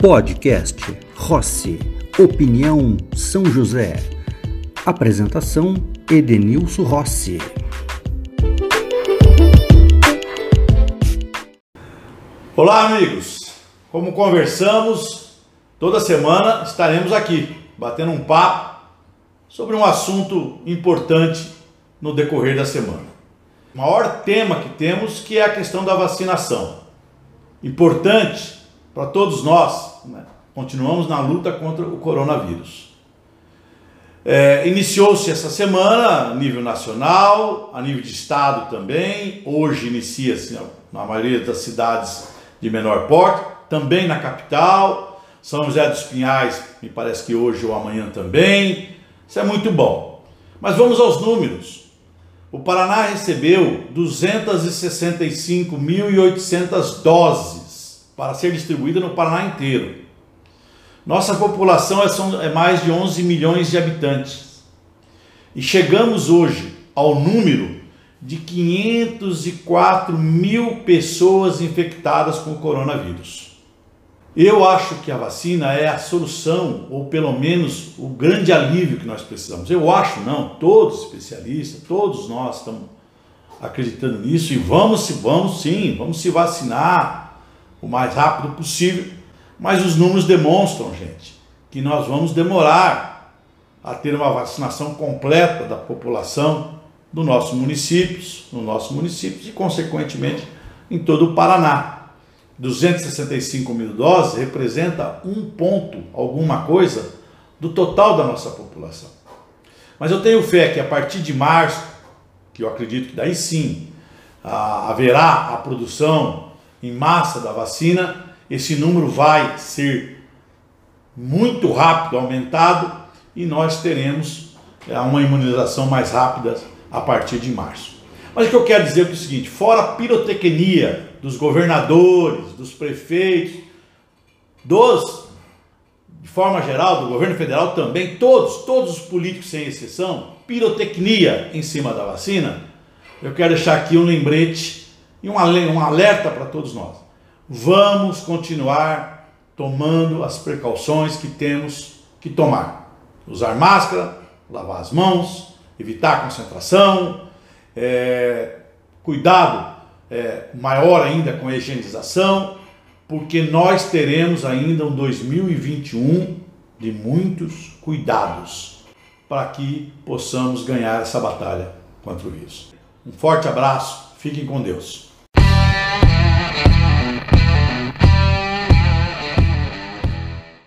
Podcast Rossi. Opinião São José. Apresentação Edenilson Rossi. Olá, amigos. Como conversamos, toda semana estaremos aqui batendo um papo sobre um assunto importante no decorrer da semana. O maior tema que temos que é a questão da vacinação. Importante para todos nós, né? continuamos na luta contra o coronavírus. É, Iniciou-se essa semana a nível nacional, a nível de estado também. Hoje inicia-se na maioria das cidades de menor porte, também na capital. São José dos Pinhais, me parece que hoje ou amanhã também. Isso é muito bom. Mas vamos aos números. O Paraná recebeu 265.800 doses para ser distribuída no Paraná inteiro. Nossa população é, é mais de 11 milhões de habitantes. E chegamos hoje ao número de 504 mil pessoas infectadas com o coronavírus. Eu acho que a vacina é a solução, ou pelo menos o grande alívio que nós precisamos. Eu acho, não, todos especialistas, todos nós estamos acreditando nisso e vamos, vamos sim, vamos se vacinar o mais rápido possível mas os números demonstram, gente, que nós vamos demorar a ter uma vacinação completa da população do nosso municípios, no nosso município e, consequentemente, em todo o Paraná. 265 mil doses representa um ponto, alguma coisa, do total da nossa população. Mas eu tenho fé que a partir de março, que eu acredito que daí sim haverá a produção em massa da vacina, esse número vai ser muito rápido aumentado e nós teremos é, uma imunização mais rápida a partir de março. Mas o que eu quero dizer é o seguinte: fora a pirotecnia dos governadores, dos prefeitos, dos, de forma geral, do governo federal também, todos, todos os políticos sem exceção, pirotecnia em cima da vacina, eu quero deixar aqui um lembrete e um alerta para todos nós vamos continuar tomando as precauções que temos que tomar. Usar máscara, lavar as mãos, evitar concentração, é, cuidado é, maior ainda com a higienização, porque nós teremos ainda um 2021 de muitos cuidados para que possamos ganhar essa batalha contra o vírus. Um forte abraço, fiquem com Deus.